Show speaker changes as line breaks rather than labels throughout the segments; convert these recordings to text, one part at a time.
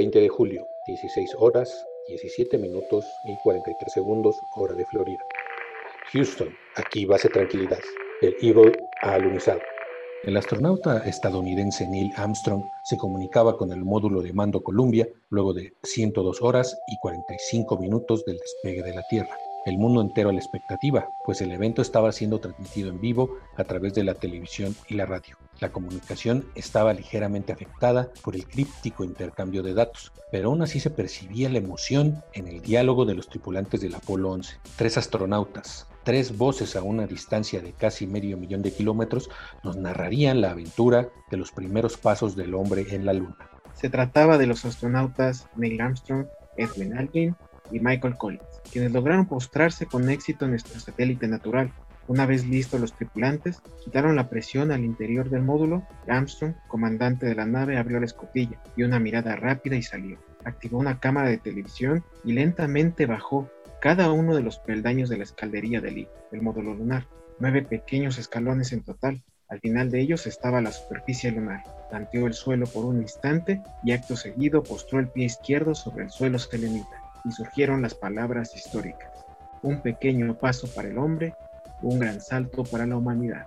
20 de julio, 16 horas, 17 minutos y 43 segundos, hora de Florida. Houston, aquí base tranquilidad. El Eagle ha alunizado. El astronauta estadounidense Neil Armstrong se comunicaba con el módulo de mando Columbia luego de 102 horas y 45 minutos del despegue de la Tierra. El mundo entero a la expectativa, pues el evento estaba siendo transmitido en vivo a través de la televisión y la radio. La comunicación estaba ligeramente afectada por el críptico intercambio de datos, pero aún así se percibía la emoción en el diálogo de los tripulantes del Apolo 11. Tres astronautas, tres voces a una distancia de casi medio millón de kilómetros nos narrarían la aventura de los primeros pasos del hombre en la Luna.
Se trataba de los astronautas Neil Armstrong, Edwin Aldrin y Michael Collins, quienes lograron postrarse con éxito en nuestro satélite natural. Una vez listos los tripulantes, quitaron la presión al interior del módulo. Armstrong, comandante de la nave, abrió la escotilla y una mirada rápida y salió. Activó una cámara de televisión y lentamente bajó cada uno de los peldaños de la escaldería del, del módulo lunar, nueve pequeños escalones en total. Al final de ellos estaba la superficie lunar. Tanteó el suelo por un instante y acto seguido postró el pie izquierdo sobre el suelo selenita y surgieron las palabras históricas. Un pequeño paso para el hombre, un gran salto para la humanidad.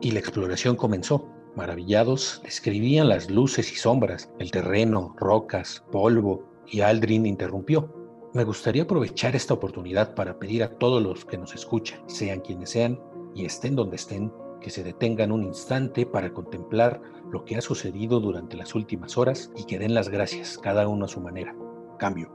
Y la exploración comenzó. Maravillados, describían las luces y sombras, el terreno, rocas, polvo, y Aldrin interrumpió. Me gustaría aprovechar esta oportunidad para pedir a todos los que nos escuchan, sean quienes sean y estén donde estén, que se detengan un instante para contemplar lo que ha sucedido durante las últimas horas y que den las gracias, cada uno a su manera. Cambio.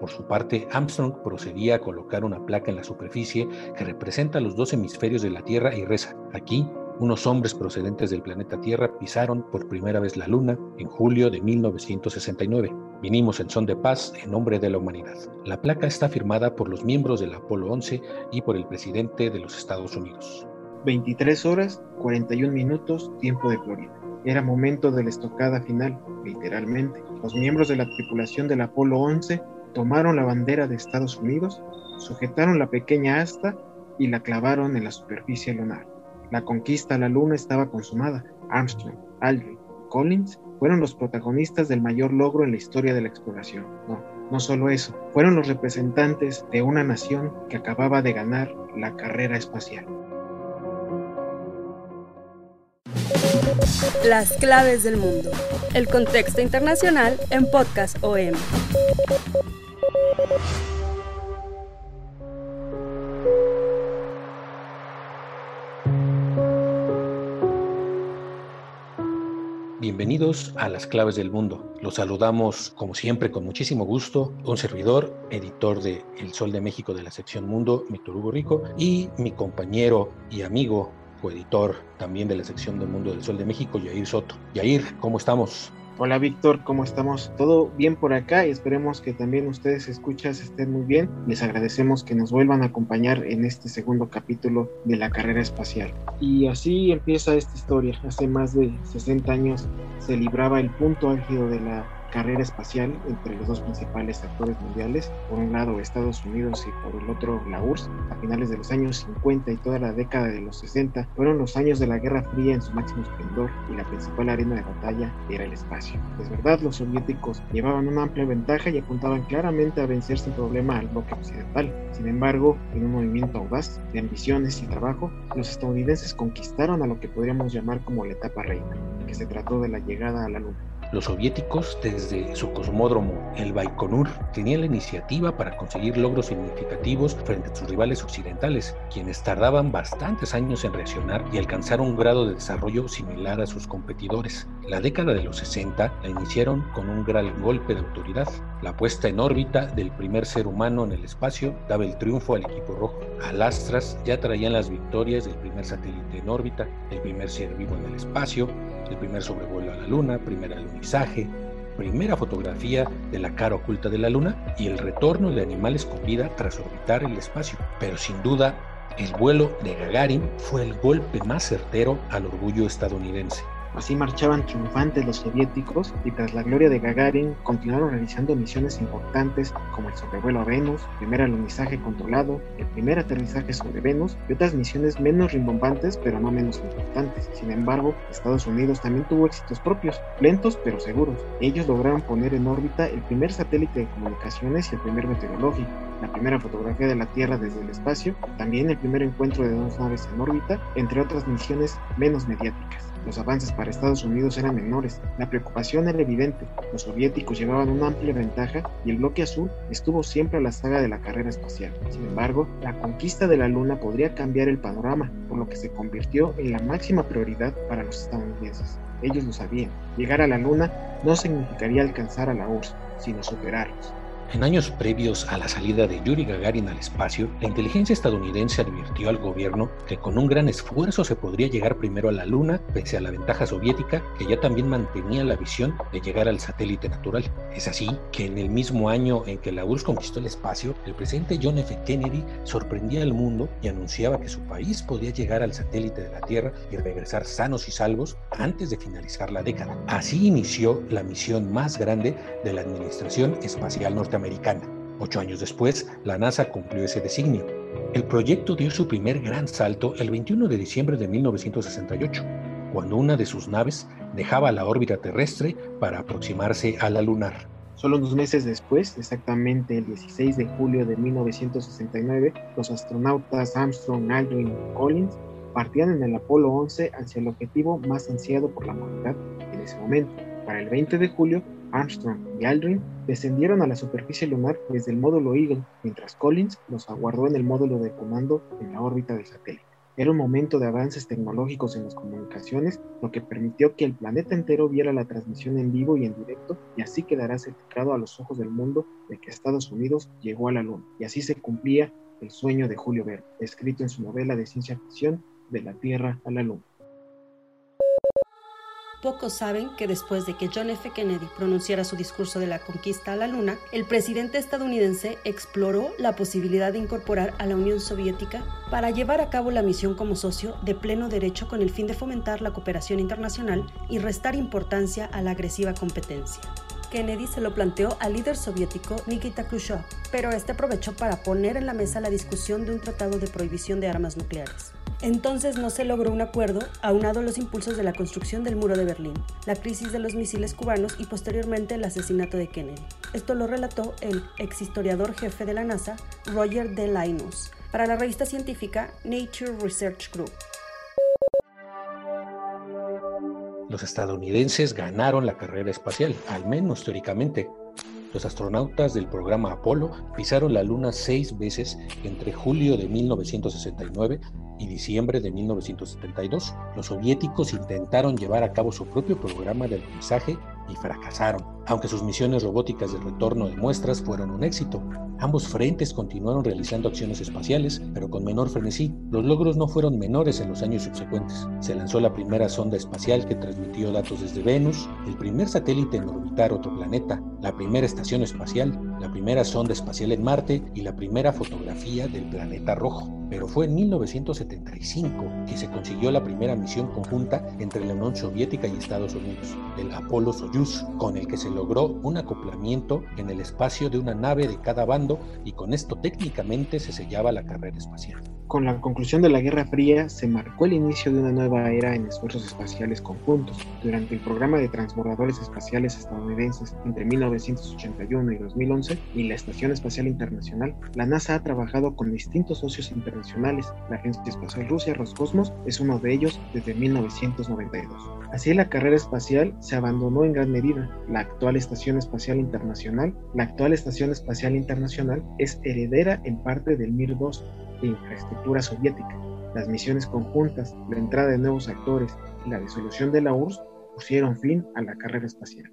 Por su parte, Armstrong procedía a colocar una placa en la superficie que representa los dos hemisferios de la Tierra y reza, aquí unos hombres procedentes del planeta Tierra pisaron por primera vez la Luna en julio de 1969. Vinimos en son de paz en nombre de la humanidad. La placa está firmada por los miembros del Apolo 11 y por el presidente de los Estados Unidos.
23 horas, 41 minutos, tiempo de Florida. Era momento de la estocada final, literalmente. Los miembros de la tripulación del Apolo 11 tomaron la bandera de Estados Unidos, sujetaron la pequeña asta y la clavaron en la superficie lunar. La conquista a la Luna estaba consumada. Armstrong, Aldrin Collins fueron los protagonistas del mayor logro en la historia de la exploración. No, no solo eso, fueron los representantes de una nación que acababa de ganar la carrera espacial.
Las claves del mundo. El contexto internacional en Podcast OM.
Bienvenidos a Las Claves del Mundo. Los saludamos, como siempre, con muchísimo gusto. Un servidor, editor de El Sol de México de la sección Mundo, Víctor Hugo Rico, y mi compañero y amigo, coeditor también de la sección del Mundo del Sol de México, Yair Soto. Yair, ¿cómo estamos?
Hola Víctor, ¿cómo estamos? Todo bien por acá y esperemos que también ustedes escuchas estén muy bien. Les agradecemos que nos vuelvan a acompañar en este segundo capítulo de la carrera espacial. Y así empieza esta historia. Hace más de 60 años se libraba el punto álgido de la carrera espacial entre los dos principales actores mundiales, por un lado Estados Unidos y por el otro la URSS, a finales de los años 50 y toda la década de los 60, fueron los años de la Guerra Fría en su máximo esplendor y la principal arena de batalla era el espacio. Es verdad, los soviéticos llevaban una amplia ventaja y apuntaban claramente a vencer sin problema al bloque occidental. Sin embargo, en un movimiento audaz de ambiciones y trabajo, los estadounidenses conquistaron a lo que podríamos llamar como la etapa reina, que se trató de la llegada a la Luna.
Los soviéticos, desde su cosmódromo, el Baikonur, tenían la iniciativa para conseguir logros significativos frente a sus rivales occidentales, quienes tardaban bastantes años en reaccionar y alcanzar un grado de desarrollo similar a sus competidores. La década de los 60 la iniciaron con un gran golpe de autoridad. La puesta en órbita del primer ser humano en el espacio daba el triunfo al equipo rojo. Al Astras ya traían las victorias del primer satélite en órbita, el primer ser vivo en el espacio, el primer sobrevuelo a la Luna, primer alunizaje, primera fotografía de la cara oculta de la Luna y el retorno de animales con vida tras orbitar el espacio. Pero sin duda, el vuelo de Gagarin fue el golpe más certero al orgullo estadounidense.
Así marchaban triunfantes los soviéticos y tras la gloria de Gagarin continuaron realizando misiones importantes como el sobrevuelo a Venus, el primer alunizaje controlado, el primer aterrizaje sobre Venus y otras misiones menos rimbombantes pero no menos importantes. Sin embargo, Estados Unidos también tuvo éxitos propios, lentos pero seguros. Ellos lograron poner en órbita el primer satélite de comunicaciones y el primer meteorológico, la primera fotografía de la Tierra desde el espacio, también el primer encuentro de dos naves en órbita, entre otras misiones menos mediáticas. Los avances para Estados Unidos eran menores, la preocupación era evidente, los soviéticos llevaban una amplia ventaja y el bloque azul estuvo siempre a la saga de la carrera espacial. Sin embargo, la conquista de la Luna podría cambiar el panorama, por lo que se convirtió en la máxima prioridad para los estadounidenses. Ellos lo sabían, llegar a la Luna no significaría alcanzar a la URSS, sino superarlos.
En años previos a la salida de Yuri Gagarin al espacio, la inteligencia estadounidense advirtió al gobierno que con un gran esfuerzo se podría llegar primero a la Luna, pese a la ventaja soviética, que ya también mantenía la visión de llegar al satélite natural. Es así que en el mismo año en que la URSS conquistó el espacio, el presidente John F. Kennedy sorprendía al mundo y anunciaba que su país podía llegar al satélite de la Tierra y regresar sanos y salvos antes de finalizar la década. Así inició la misión más grande de la Administración Espacial Norteamericana americana. Ocho años después, la NASA cumplió ese designio. El proyecto dio su primer gran salto el 21 de diciembre de 1968, cuando una de sus naves dejaba la órbita terrestre para aproximarse a la lunar.
Solo unos meses después, exactamente el 16 de julio de 1969, los astronautas Armstrong, Aldrin y Collins partían en el Apolo 11 hacia el objetivo más ansiado por la humanidad en ese momento. Para el 20 de julio, Armstrong y Aldrin descendieron a la superficie lunar desde el módulo Eagle, mientras Collins los aguardó en el módulo de comando en la órbita del satélite. Era un momento de avances tecnológicos en las comunicaciones, lo que permitió que el planeta entero viera la transmisión en vivo y en directo, y así quedará certificado a los ojos del mundo de que Estados Unidos llegó a la Luna. Y así se cumplía el sueño de Julio Verne, escrito en su novela de ciencia ficción De la Tierra a la Luna.
Pocos saben que después de que John F. Kennedy pronunciara su discurso de la conquista a la Luna, el presidente estadounidense exploró la posibilidad de incorporar a la Unión Soviética para llevar a cabo la misión como socio de pleno derecho con el fin de fomentar la cooperación internacional y restar importancia a la agresiva competencia. Kennedy se lo planteó al líder soviético Nikita Khrushchev, pero este aprovechó para poner en la mesa la discusión de un tratado de prohibición de armas nucleares. Entonces no se logró un acuerdo, aunado a los impulsos de la construcción del muro de Berlín, la crisis de los misiles cubanos y posteriormente el asesinato de Kennedy. Esto lo relató el ex historiador jefe de la NASA, Roger de Linus, para la revista científica Nature Research Group.
Los estadounidenses ganaron la carrera espacial, al menos teóricamente, los astronautas del programa Apolo pisaron la Luna seis veces entre julio de 1969 y diciembre de 1972. Los soviéticos intentaron llevar a cabo su propio programa de alunizaje y fracasaron, aunque sus misiones robóticas de retorno de muestras fueron un éxito. Ambos frentes continuaron realizando acciones espaciales, pero con menor frenesí. Los logros no fueron menores en los años subsecuentes. Se lanzó la primera sonda espacial que transmitió datos desde Venus, el primer satélite en otro planeta, la primera estación espacial, la primera sonda espacial en Marte y la primera fotografía del planeta rojo pero fue en 1975 que se consiguió la primera misión conjunta entre la Unión Soviética y Estados Unidos, el Apolo Soyuz, con el que se logró un acoplamiento en el espacio de una nave de cada bando y con esto técnicamente se sellaba la carrera espacial.
Con la conclusión de la Guerra Fría se marcó el inicio de una nueva era en esfuerzos espaciales conjuntos. Durante el programa de transbordadores espaciales estadounidenses entre 1981 y 2011 y la Estación Espacial Internacional, la NASA ha trabajado con distintos socios internacionales. La Agencia Espacial Rusia Roscosmos es uno de ellos desde 1992. Así la carrera espacial se abandonó en gran medida. La actual Estación Espacial Internacional, la actual Estación Espacial Internacional es heredera en parte del Mir-2 de infraestructura soviética. Las misiones conjuntas, la entrada de nuevos actores y la disolución de la URSS pusieron fin a la carrera espacial.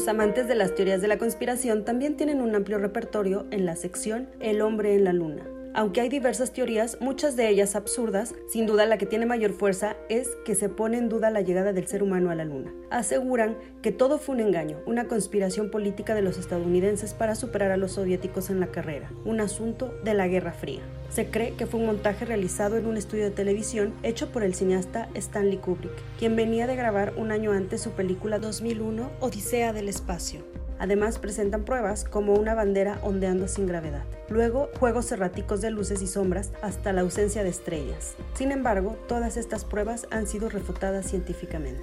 Los amantes de las teorías de la conspiración también tienen un amplio repertorio en la sección El hombre en la luna. Aunque hay diversas teorías, muchas de ellas absurdas, sin duda la que tiene mayor fuerza es que se pone en duda la llegada del ser humano a la Luna. Aseguran que todo fue un engaño, una conspiración política de los estadounidenses para superar a los soviéticos en la carrera, un asunto de la Guerra Fría. Se cree que fue un montaje realizado en un estudio de televisión hecho por el cineasta Stanley Kubrick, quien venía de grabar un año antes su película 2001 Odisea del Espacio. Además presentan pruebas como una bandera ondeando sin gravedad. Luego, juegos erráticos de luces y sombras hasta la ausencia de estrellas. Sin embargo, todas estas pruebas han sido refutadas científicamente.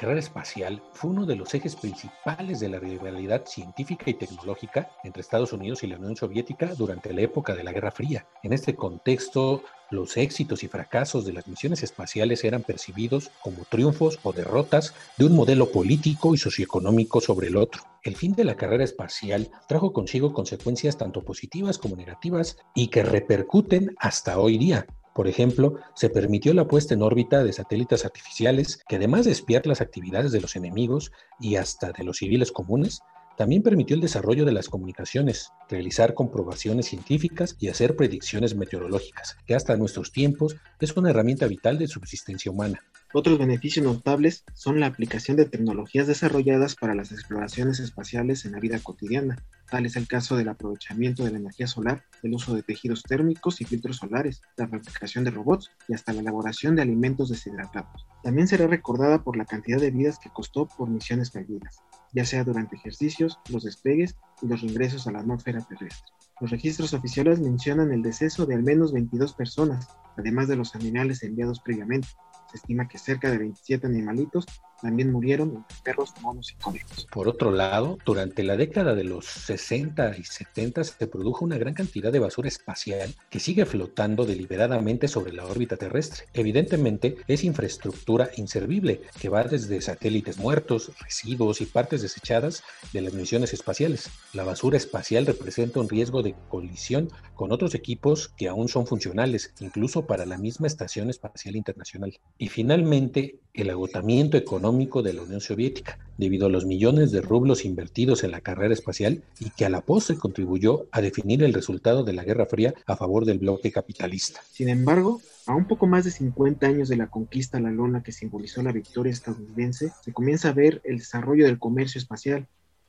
Carrera espacial fue uno de los ejes principales de la rivalidad científica y tecnológica entre Estados Unidos y la Unión Soviética durante la época de la Guerra Fría. En este contexto, los éxitos y fracasos de las misiones espaciales eran percibidos como triunfos o derrotas de un modelo político y socioeconómico sobre el otro. El fin de la carrera espacial trajo consigo consecuencias tanto positivas como negativas y que repercuten hasta hoy día. Por ejemplo, se permitió la puesta en órbita de satélites artificiales que además de espiar las actividades de los enemigos y hasta de los civiles comunes, también permitió el desarrollo de las comunicaciones, realizar comprobaciones científicas y hacer predicciones meteorológicas, que hasta nuestros tiempos es una herramienta vital de subsistencia humana.
Otros beneficios notables son la aplicación de tecnologías desarrolladas para las exploraciones espaciales en la vida cotidiana. Tal es el caso del aprovechamiento de la energía solar, el uso de tejidos térmicos y filtros solares, la fabricación de robots y hasta la elaboración de alimentos deshidratados. También será recordada por la cantidad de vidas que costó por misiones fallidas ya sea durante ejercicios, los despegues y los ingresos a la atmósfera terrestre. Los registros oficiales mencionan el deceso de al menos 22 personas, además de los animales enviados previamente. Se estima que cerca de 27 animalitos también murieron perros, monos y conejos.
Por otro lado, durante la década de los 60 y 70 se produjo una gran cantidad de basura espacial que sigue flotando deliberadamente sobre la órbita terrestre. Evidentemente, es infraestructura inservible que va desde satélites muertos, residuos y partes desechadas de las misiones espaciales. La basura espacial representa un riesgo de colisión con otros equipos que aún son funcionales, incluso para la misma Estación Espacial Internacional. Y finalmente, el agotamiento económico de la Unión Soviética, debido a los millones de rublos invertidos en la carrera espacial y que a la postre contribuyó a definir el resultado de la Guerra Fría a favor del bloque capitalista.
Sin embargo, a un poco más de 50 años de la conquista a la lona que simbolizó la victoria estadounidense, se comienza a ver el desarrollo del comercio espacial,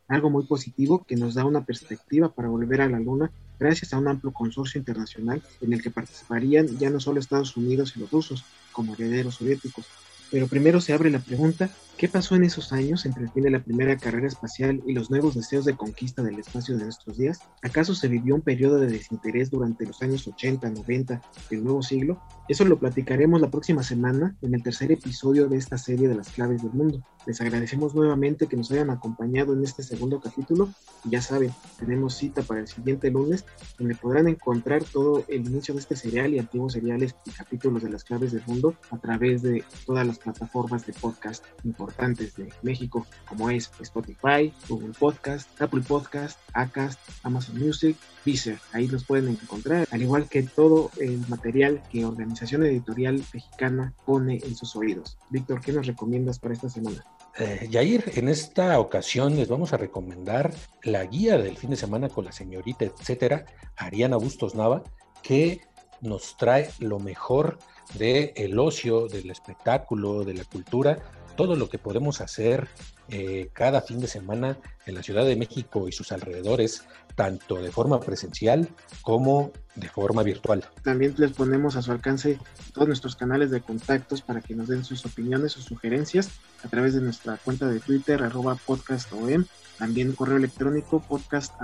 algo muy positivo que nos da una perspectiva para volver a la luna gracias a un amplio consorcio internacional en el que participarían ya no solo Estados Unidos y los rusos como herederos soviéticos, pero primero se abre la pregunta, ¿qué pasó en esos años entre el fin de la primera carrera espacial y los nuevos deseos de conquista del espacio de nuestros días? ¿Acaso se vivió un periodo de desinterés durante los años 80, 90 del nuevo siglo? Eso lo platicaremos la próxima semana en el tercer episodio de esta serie de las claves del mundo. Les agradecemos nuevamente que nos hayan acompañado en este segundo capítulo. Ya saben, tenemos cita para el siguiente lunes, donde podrán encontrar todo el inicio de este serial y antiguos seriales y capítulos de las claves del mundo a través de todas las plataformas de podcast importantes de México, como es Spotify, Google Podcast, Apple Podcast, Acast, Amazon Music, Deezer. Ahí los pueden encontrar, al igual que todo el material que Organización Editorial Mexicana pone en sus oídos. Víctor, ¿qué nos recomiendas para esta semana?
Eh, Yair, en esta ocasión les vamos a recomendar la guía del fin de semana con la señorita, etcétera, Ariana Bustos Nava, que nos trae lo mejor del el ocio, del espectáculo, de la cultura, todo lo que podemos hacer eh, cada fin de semana en la Ciudad de México y sus alrededores, tanto de forma presencial como de forma virtual.
También les ponemos a su alcance todos nuestros canales de contactos para que nos den sus opiniones o sugerencias a través de nuestra cuenta de Twitter, arroba podcastom, también correo electrónico podcast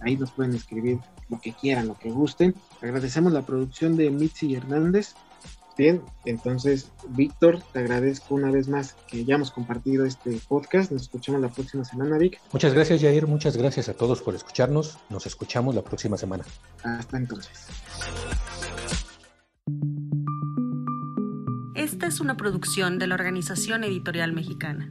ahí nos pueden escribir lo que quieran, lo que gusten. Agradecemos la producción de Mitzi Hernández, Bien, entonces, Víctor, te agradezco una vez más que hayamos compartido este podcast. Nos escuchamos la próxima semana, Vic.
Muchas gracias, Jair. Muchas gracias a todos por escucharnos. Nos escuchamos la próxima semana.
Hasta entonces.
Esta es una producción de la Organización Editorial Mexicana.